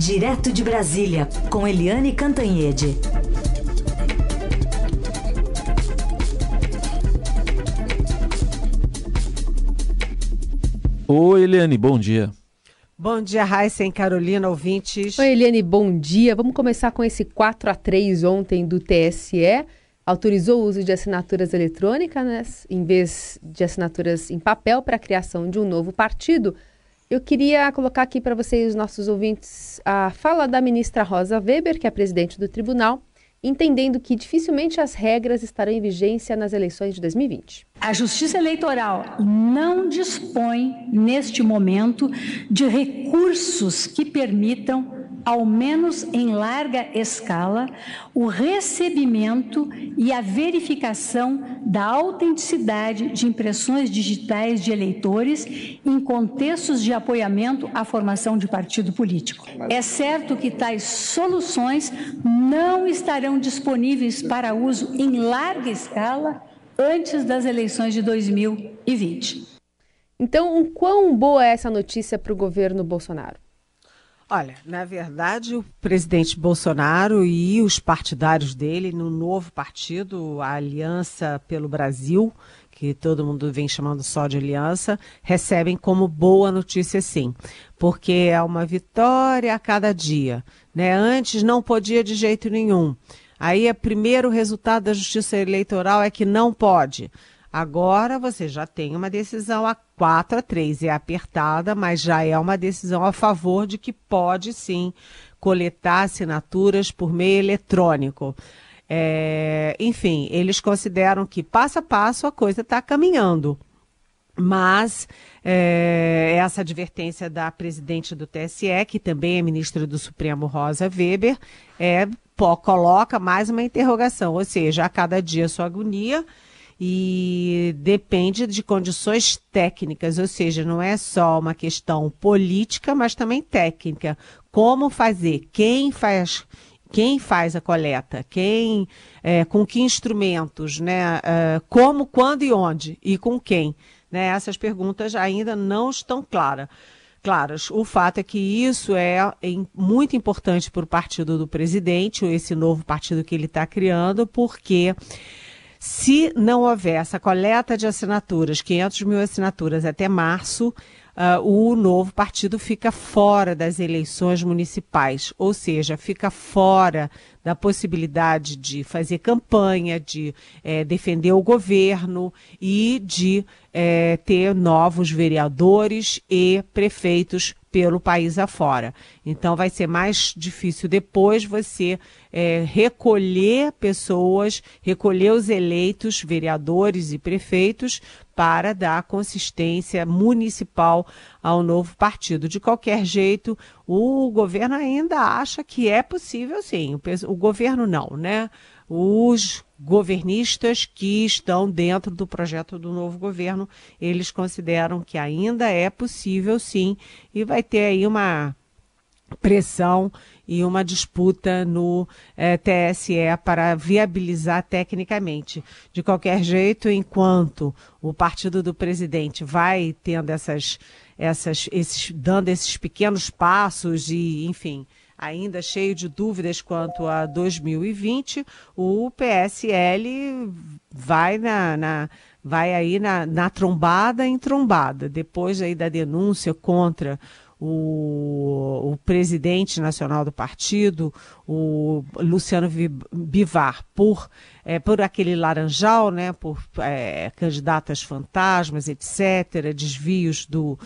Direto de Brasília, com Eliane Cantanhede. Oi, Eliane, bom dia. Bom dia, Raíssa e Carolina, ouvintes. Oi, Eliane, bom dia. Vamos começar com esse 4 a 3 ontem do TSE. Autorizou o uso de assinaturas eletrônicas né, em vez de assinaturas em papel para a criação de um novo partido. Eu queria colocar aqui para vocês, os nossos ouvintes, a fala da ministra Rosa Weber, que é presidente do tribunal, entendendo que dificilmente as regras estarão em vigência nas eleições de 2020. A Justiça Eleitoral não dispõe, neste momento, de recursos que permitam ao menos em larga escala, o recebimento e a verificação da autenticidade de impressões digitais de eleitores em contextos de apoiamento à formação de partido político. É certo que tais soluções não estarão disponíveis para uso em larga escala antes das eleições de 2020. Então, o quão boa é essa notícia para o governo Bolsonaro? Olha, na verdade, o presidente Bolsonaro e os partidários dele, no novo partido, a Aliança pelo Brasil, que todo mundo vem chamando só de aliança, recebem como boa notícia sim, porque é uma vitória a cada dia. Né? Antes não podia de jeito nenhum. Aí, o primeiro resultado da justiça eleitoral é que não pode. Agora você já tem uma decisão a 4 a 3, é apertada, mas já é uma decisão a favor de que pode sim coletar assinaturas por meio eletrônico. É, enfim, eles consideram que passo a passo a coisa está caminhando. Mas é, essa advertência da presidente do TSE, que também é ministra do Supremo, Rosa Weber, é, pô, coloca mais uma interrogação, ou seja, a cada dia sua agonia e depende de condições técnicas, ou seja, não é só uma questão política, mas também técnica. Como fazer? Quem faz? Quem faz a coleta? Quem? É, com que instrumentos? Né? É, como, quando e onde? E com quem? Né? Essas perguntas ainda não estão claras claras. O fato é que isso é, muito importante para o partido do presidente, esse novo partido que ele está criando, porque se não houver essa coleta de assinaturas, 500 mil assinaturas até março, uh, o novo partido fica fora das eleições municipais, ou seja, fica fora da possibilidade de fazer campanha, de é, defender o governo e de é, ter novos vereadores e prefeitos pelo país afora. Então vai ser mais difícil depois você é, recolher pessoas, recolher os eleitos, vereadores e prefeitos, para dar consistência municipal ao novo partido. De qualquer jeito, o governo ainda acha que é possível sim. O, o governo não, né? Os governistas que estão dentro do projeto do novo governo, eles consideram que ainda é possível sim, e vai ter aí uma pressão e uma disputa no eh, TSE para viabilizar tecnicamente. De qualquer jeito, enquanto o partido do presidente vai tendo essas, essas, esses, dando esses pequenos passos e, enfim, ainda cheio de dúvidas quanto a 2020, o PSL vai na, na vai aí na, na trombada em trombada. Depois aí da denúncia contra o, o, presidente nacional do partido, o Luciano Bivar, por, é, por aquele laranjal, né, por é, candidatas fantasmas, etc., desvios do,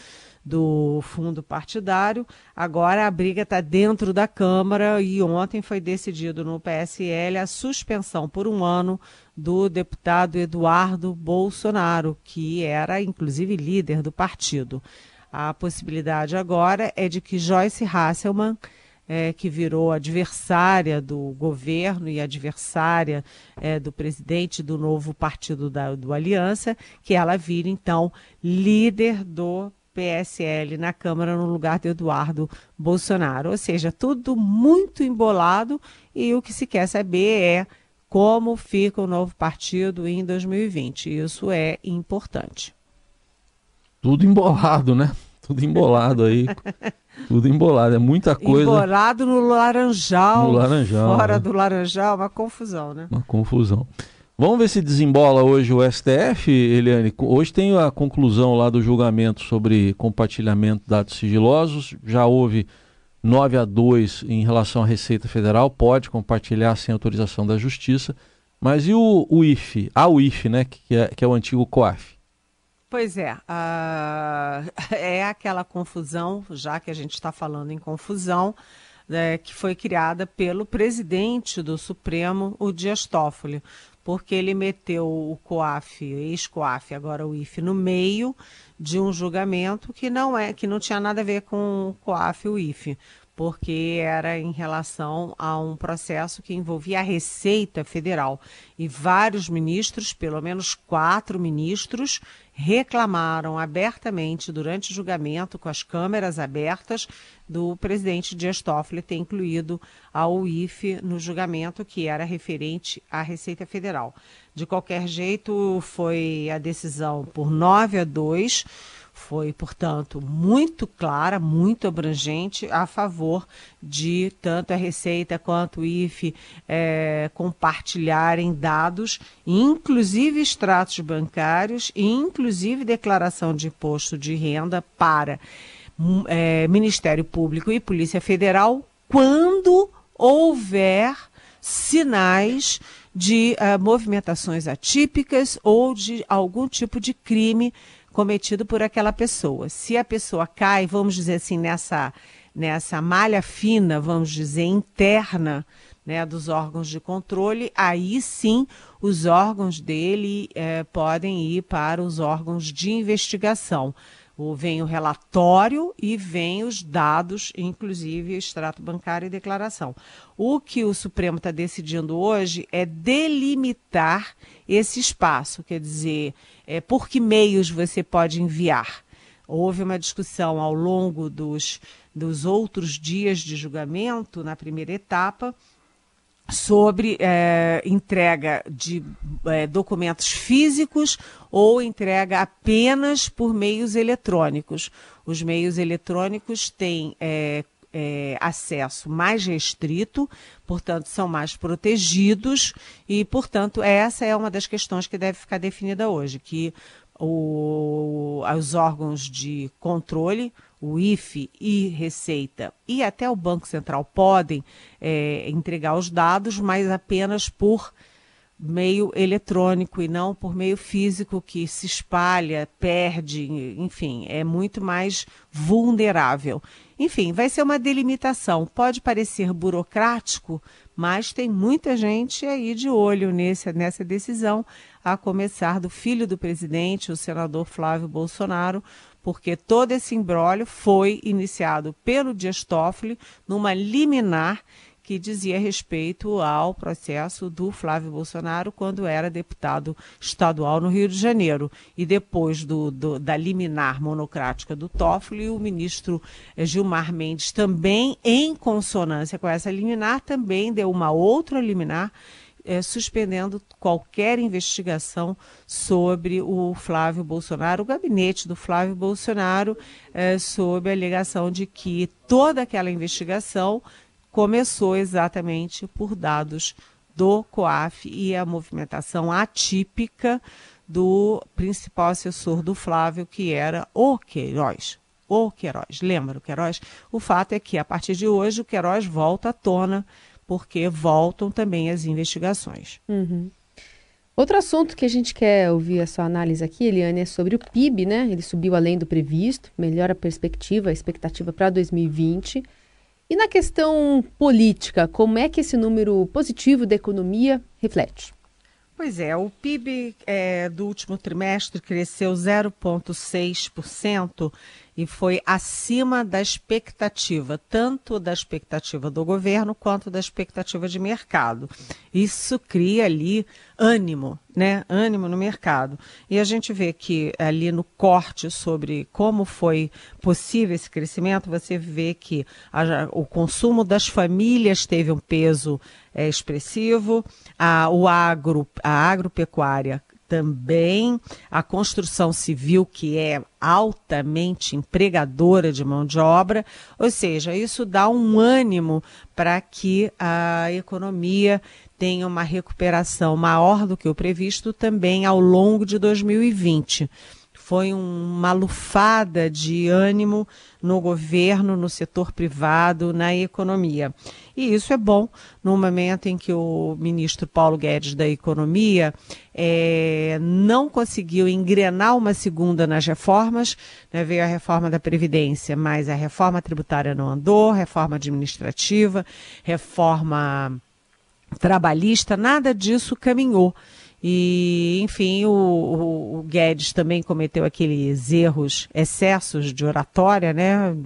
do fundo partidário. Agora a briga está dentro da Câmara e ontem foi decidido no PSL a suspensão por um ano do deputado Eduardo Bolsonaro, que era inclusive líder do partido. A possibilidade agora é de que Joyce Hasselmann é, que virou adversária do governo e adversária é, do presidente do novo partido da, do Aliança, que ela vire, então, líder do PSL na Câmara no lugar de Eduardo Bolsonaro. Ou seja, tudo muito embolado e o que se quer saber é como fica o novo partido em 2020. Isso é importante. Tudo embolado, né? Tudo embolado aí. Tudo embolado, é muita coisa. Embolado no laranjal. No laranjal. Fora né? do laranjal, uma confusão, né? Uma confusão. Vamos ver se desembola hoje o STF, Eliane. Hoje tem a conclusão lá do julgamento sobre compartilhamento de dados sigilosos. Já houve 9 a 2 em relação à Receita Federal, pode compartilhar sem autorização da Justiça. Mas e o, o IFE? A UIF, né, que é, que é o antigo COAF? Pois é, é aquela confusão, já que a gente está falando em confusão, né, que foi criada pelo presidente do Supremo, o Dias Toffoli, porque ele meteu o COAF, ex-COAF, agora o IFE, no meio de um julgamento que não é, que não tinha nada a ver com o COAF e o IFE porque era em relação a um processo que envolvia a Receita Federal. E vários ministros, pelo menos quatro ministros, reclamaram abertamente durante o julgamento, com as câmeras abertas, do presidente Dias Toffoli ter incluído a UIF no julgamento que era referente à Receita Federal. De qualquer jeito, foi a decisão por 9 a 2 foi, portanto, muito clara, muito abrangente a favor de tanto a Receita quanto o IFE é, compartilharem dados, inclusive extratos bancários e inclusive declaração de imposto de renda para é, Ministério Público e Polícia Federal quando houver sinais de uh, movimentações atípicas ou de algum tipo de crime cometido por aquela pessoa. Se a pessoa cai, vamos dizer assim, nessa, nessa malha fina, vamos dizer, interna né, dos órgãos de controle, aí sim os órgãos dele é, podem ir para os órgãos de investigação. Vem o relatório e vem os dados, inclusive extrato bancário e declaração. O que o Supremo está decidindo hoje é delimitar esse espaço, quer dizer, é, por que meios você pode enviar. Houve uma discussão ao longo dos, dos outros dias de julgamento, na primeira etapa, sobre é, entrega de é, documentos físicos ou entrega apenas por meios eletrônicos. Os meios eletrônicos têm é, é, acesso mais restrito, portanto, são mais protegidos, e, portanto, essa é uma das questões que deve ficar definida hoje, que o, os órgãos de controle, o IFE e Receita e até o Banco Central podem é, entregar os dados, mas apenas por meio eletrônico e não por meio físico que se espalha, perde, enfim, é muito mais vulnerável. Enfim, vai ser uma delimitação. Pode parecer burocrático, mas tem muita gente aí de olho nesse, nessa decisão, a começar do filho do presidente, o senador Flávio Bolsonaro, porque todo esse embrólio foi iniciado pelo Dias Toffoli numa liminar que dizia respeito ao processo do Flávio Bolsonaro quando era deputado estadual no Rio de Janeiro. E depois do, do, da liminar monocrática do Toffoli, o ministro eh, Gilmar Mendes, também em consonância com essa liminar, também deu uma outra liminar é, suspendendo qualquer investigação sobre o Flávio Bolsonaro, o gabinete do Flávio Bolsonaro, é, sob a alegação de que toda aquela investigação começou exatamente por dados do COAF e a movimentação atípica do principal assessor do Flávio, que era o Queiroz. O Queiroz. Lembra o Queiroz? O fato é que, a partir de hoje, o Queiroz volta à tona porque voltam também as investigações. Uhum. Outro assunto que a gente quer ouvir a sua análise aqui, Eliane, é sobre o PIB, né? Ele subiu além do previsto, melhora a perspectiva, a expectativa para 2020. E na questão política, como é que esse número positivo da economia reflete? Pois é, o PIB é, do último trimestre cresceu 0,6% e foi acima da expectativa, tanto da expectativa do governo quanto da expectativa de mercado. Isso cria ali ânimo, né? Ânimo no mercado. E a gente vê que ali no corte sobre como foi possível esse crescimento, você vê que a, o consumo das famílias teve um peso é, expressivo, a, o agro, a agropecuária também, a construção civil, que é altamente empregadora de mão de obra, ou seja, isso dá um ânimo para que a economia tenha uma recuperação maior do que o previsto também ao longo de 2020 foi uma lufada de ânimo no governo, no setor privado, na economia. E isso é bom no momento em que o ministro Paulo Guedes da Economia é, não conseguiu engrenar uma segunda nas reformas, né, veio a reforma da Previdência, mas a reforma tributária não andou, reforma administrativa, reforma trabalhista, nada disso caminhou. E, enfim, o, o, o, Guedes também cometeu aqueles erros, excessos de oratória, né?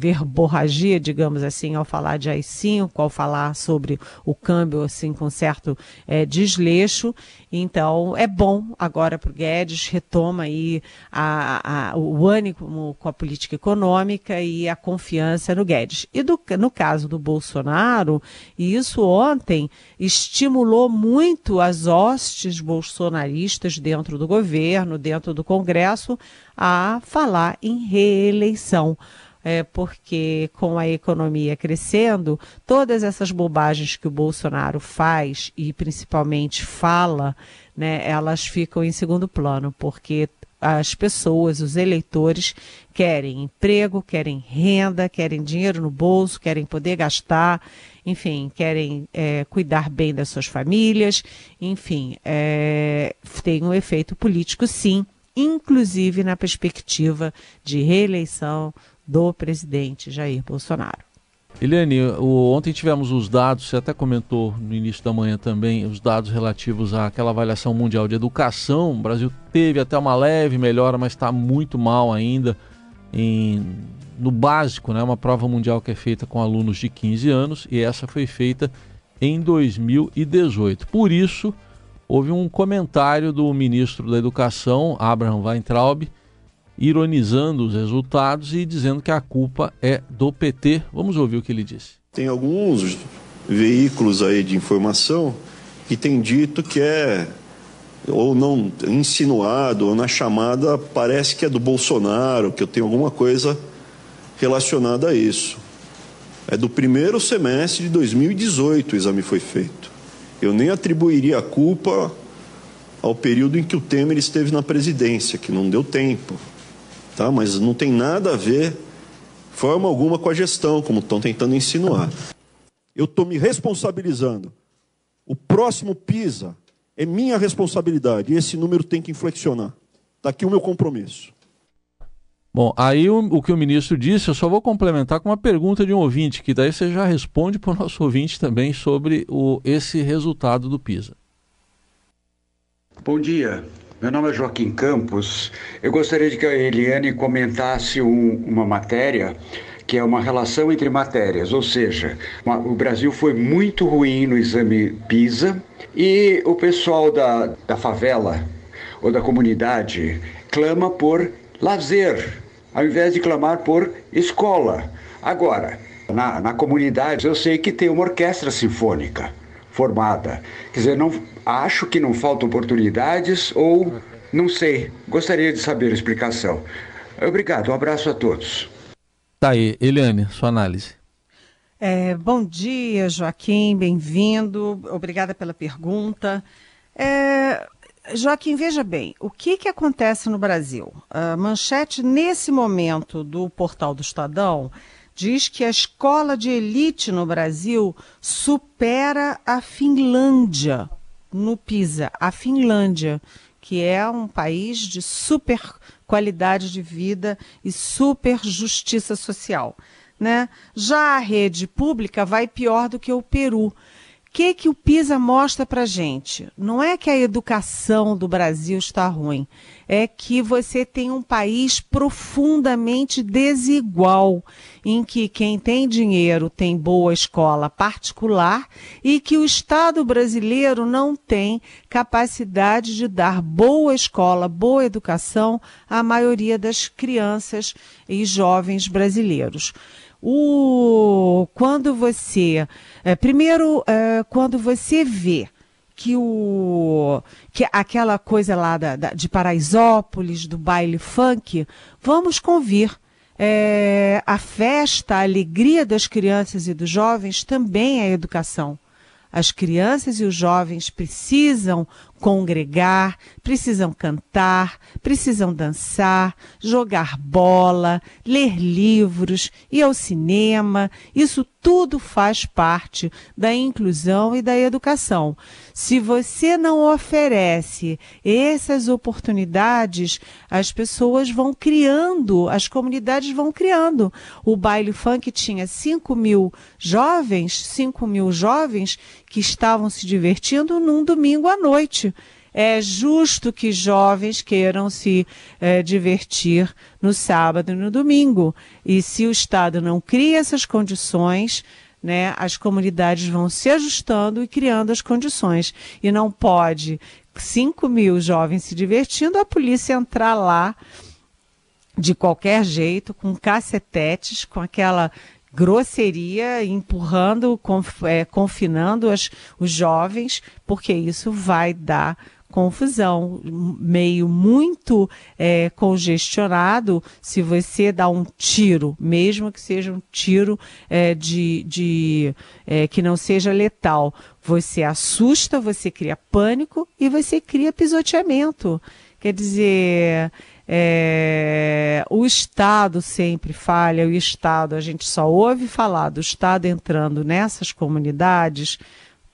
Verborragia, digamos assim, ao falar de AI-5, ao falar sobre o câmbio assim com certo é, desleixo. Então, é bom agora para o Guedes, retoma aí a, a, o ânimo com a política econômica e a confiança no Guedes. E do, no caso do Bolsonaro, e isso ontem estimulou muito as hostes bolsonaristas dentro do governo, dentro do Congresso, a falar em reeleição é, porque com a economia crescendo, todas essas bobagens que o Bolsonaro faz e principalmente fala, né, elas ficam em segundo plano, porque as pessoas, os eleitores, querem emprego, querem renda, querem dinheiro no bolso, querem poder gastar, enfim, querem é, cuidar bem das suas famílias, enfim, é, tem um efeito político, sim, inclusive na perspectiva de reeleição do presidente Jair Bolsonaro. Eliane, o, ontem tivemos os dados, você até comentou no início da manhã também, os dados relativos àquela avaliação mundial de educação. O Brasil teve até uma leve melhora, mas está muito mal ainda em, no básico, né? uma prova mundial que é feita com alunos de 15 anos e essa foi feita em 2018. Por isso, houve um comentário do ministro da Educação, Abraham Weintraub, ironizando os resultados e dizendo que a culpa é do PT. Vamos ouvir o que ele disse. Tem alguns veículos aí de informação que têm dito que é ou não insinuado ou na chamada parece que é do Bolsonaro, que eu tenho alguma coisa relacionada a isso. É do primeiro semestre de 2018 o exame foi feito. Eu nem atribuiria a culpa ao período em que o Temer esteve na presidência, que não deu tempo tá? mas não tem nada a ver, forma alguma, com a gestão, como estão tentando insinuar. Eu estou me responsabilizando. O próximo PISA é minha responsabilidade e esse número tem que inflexionar. Está aqui o meu compromisso. Bom, aí o, o, que o ministro disse, eu só vou complementar com uma pergunta de um ouvinte, que daí você já responde para o nosso ouvinte também sobre o, esse resultado do PISA. Bom dia. Meu nome é Joaquim Campos. Eu gostaria de que a Eliane comentasse um, uma matéria que é uma relação entre matérias, ou seja, uma, o Brasil foi muito ruim no exame PISA e o pessoal da, da favela ou da comunidade clama por lazer, ao invés de clamar por escola. Agora, na, na comunidade eu sei que tem uma orquestra sinfônica formada. Quer dizer, não, acho que não faltam oportunidades ou não sei. Gostaria de saber a explicação. Obrigado, um abraço a todos. Tá aí, Eliane, sua análise. É, bom dia, Joaquim, bem-vindo. Obrigada pela pergunta. É, Joaquim, veja bem, o que, que acontece no Brasil? A manchete, nesse momento, do portal do Estadão diz que a escola de elite no Brasil supera a Finlândia no PISA. A Finlândia, que é um país de super qualidade de vida e super justiça social. Né? Já a rede pública vai pior do que o Peru que, que o PISA mostra para gente? Não é que a educação do Brasil está ruim, é que você tem um país profundamente desigual, em que quem tem dinheiro tem boa escola particular e que o Estado brasileiro não tem capacidade de dar boa escola, boa educação à maioria das crianças e jovens brasileiros. O, quando você. É, primeiro, é, quando você vê que o que aquela coisa lá da, da, de Paraisópolis, do baile funk, vamos convir. É, a festa, a alegria das crianças e dos jovens também é educação. As crianças e os jovens precisam congregar, precisam cantar, precisam dançar, jogar bola, ler livros, ir ao cinema. Isso tudo faz parte da inclusão e da educação. Se você não oferece essas oportunidades, as pessoas vão criando, as comunidades vão criando. O baile funk tinha 5 mil jovens, 5 mil jovens que estavam se divertindo num domingo à noite é justo que jovens queiram se é, divertir no sábado e no domingo. E se o Estado não cria essas condições, né, as comunidades vão se ajustando e criando as condições. E não pode 5 mil jovens se divertindo, a polícia entrar lá de qualquer jeito, com cacetetes, com aquela grosseria, empurrando, conf, é, confinando as, os jovens, porque isso vai dar confusão, meio muito é, congestionado, se você dá um tiro, mesmo que seja um tiro é, de, de é, que não seja letal, você assusta, você cria pânico e você cria pisoteamento. Quer dizer, é, o Estado sempre falha, o Estado, a gente só ouve falar do Estado entrando nessas comunidades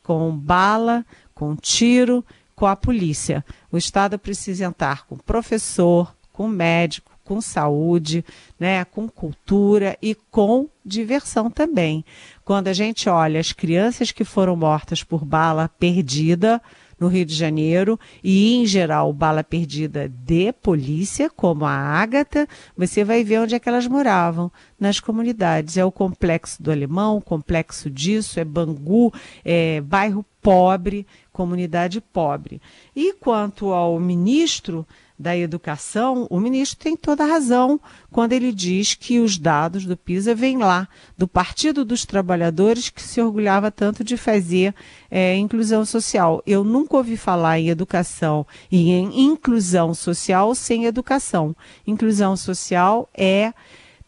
com bala, com tiro com a polícia. O Estado precisa entrar com professor, com médico, com saúde, né, com cultura e com diversão também. Quando a gente olha as crianças que foram mortas por bala perdida no Rio de Janeiro e, em geral, bala perdida de polícia, como a Ágata, você vai ver onde é que elas moravam, nas comunidades. É o complexo do Alemão, o complexo disso, é Bangu, é bairro pobre, comunidade pobre. E quanto ao ministro da Educação, o ministro tem toda a razão quando ele diz que os dados do PISA vêm lá, do Partido dos Trabalhadores, que se orgulhava tanto de fazer é, inclusão social. Eu nunca ouvi falar em educação e em inclusão social sem educação. Inclusão social é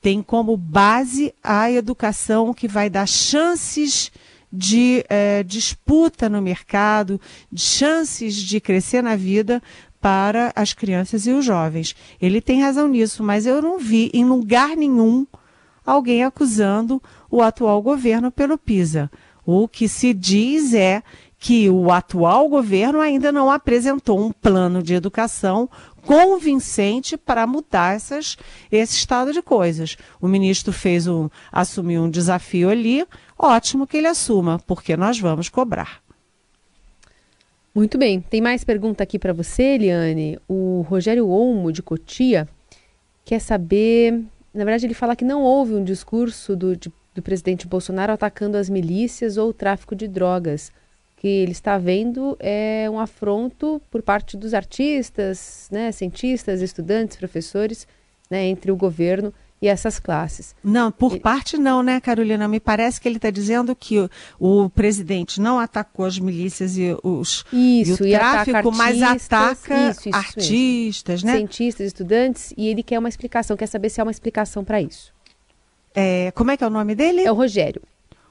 tem como base a educação que vai dar chances de é, disputa no mercado, de chances de crescer na vida para as crianças e os jovens. Ele tem razão nisso, mas eu não vi em lugar nenhum alguém acusando o atual governo pelo PISA. O que se diz é que o atual governo ainda não apresentou um plano de educação convincente para mudar essas, esse estado de coisas. O ministro fez um, assumiu um desafio ali, ótimo que ele assuma, porque nós vamos cobrar. Muito bem. Tem mais pergunta aqui para você, Eliane. O Rogério Olmo, de Cotia, quer saber. Na verdade, ele fala que não houve um discurso do, de, do presidente Bolsonaro atacando as milícias ou o tráfico de drogas. Que ele está vendo é um afronto por parte dos artistas, né, cientistas, estudantes, professores, né, entre o governo e essas classes. Não, por e... parte não, né, Carolina? Me parece que ele está dizendo que o, o, presidente não atacou as milícias e, os, isso, e o tráfico, mas ataca isso, isso, artistas, né? Cientistas, estudantes, e ele quer uma explicação, quer saber se há uma explicação para isso. É, como é que é o nome dele? É o Rogério.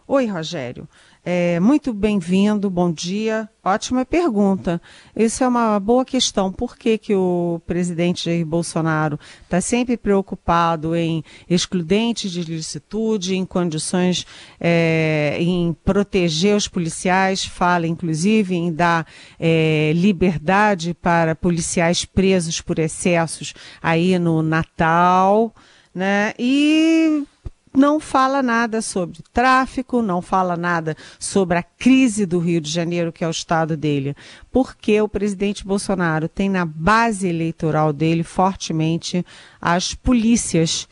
Oi, Rogério. É, muito bem-vindo, bom dia. Ótima pergunta. Isso é uma boa questão. Por que, que o presidente Jair Bolsonaro está sempre preocupado em excludentes de licitude, em condições, é, em proteger os policiais, fala inclusive em dar é, liberdade para policiais presos por excessos aí no Natal, né? E não fala nada sobre tráfico, não fala nada sobre a crise do Rio de Janeiro, que é o estado dele, porque o presidente Bolsonaro tem na base eleitoral dele fortemente as polícias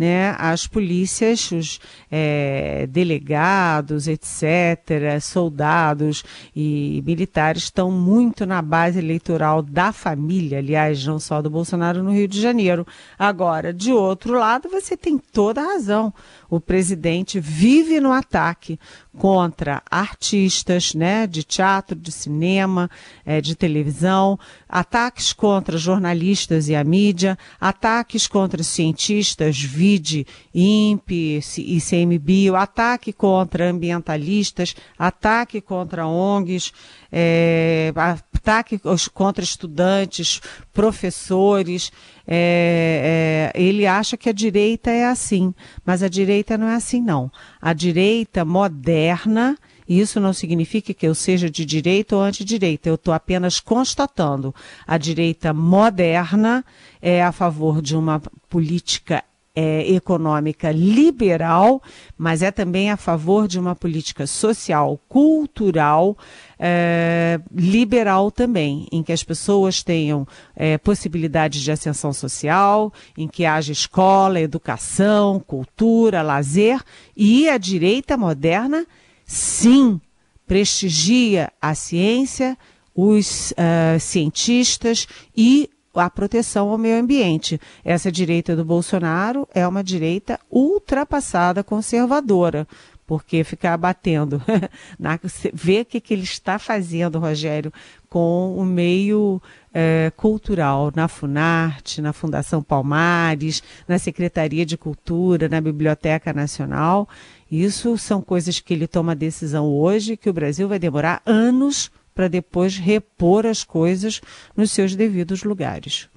né, as polícias, os é, delegados, etc., soldados e militares estão muito na base eleitoral da família, aliás, não só do Bolsonaro no Rio de Janeiro. Agora, de outro lado, você tem toda a razão. o presidente vive no ataque contra artistas né, de teatro, de cinema, é, de televisão, ataques contra jornalistas e a mídia, ataques contra cientistas, vide INPE, ICMBio, ataque contra ambientalistas, ataque contra ONGs, é, ataque contra estudantes, professores. É, é, ele acha que a direita é assim, mas a direita não é assim, não. A direita moderna, isso não significa que eu seja de direita ou antidireita, eu estou apenas constatando. A direita moderna é a favor de uma política é, econômica liberal, mas é também a favor de uma política social, cultural, é, liberal também, em que as pessoas tenham é, possibilidades de ascensão social, em que haja escola, educação, cultura, lazer, e a direita moderna, sim, prestigia a ciência, os uh, cientistas e a proteção ao meio ambiente. Essa direita do Bolsonaro é uma direita ultrapassada conservadora, porque ficar batendo, na, ver o que, que ele está fazendo, Rogério, com o meio é, cultural, na Funarte, na Fundação Palmares, na Secretaria de Cultura, na Biblioteca Nacional. Isso são coisas que ele toma decisão hoje, que o Brasil vai demorar anos para depois repor as coisas nos seus devidos lugares.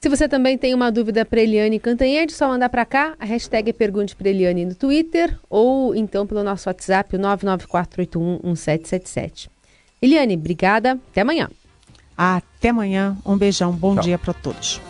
Se você também tem uma dúvida para Eliane Cantanhede, só mandar para cá. A hashtag Pergunte para Eliane no Twitter ou então pelo nosso WhatsApp, o 994811777. Eliane, obrigada. Até amanhã. Até amanhã. Um beijão. Bom Tchau. dia para todos.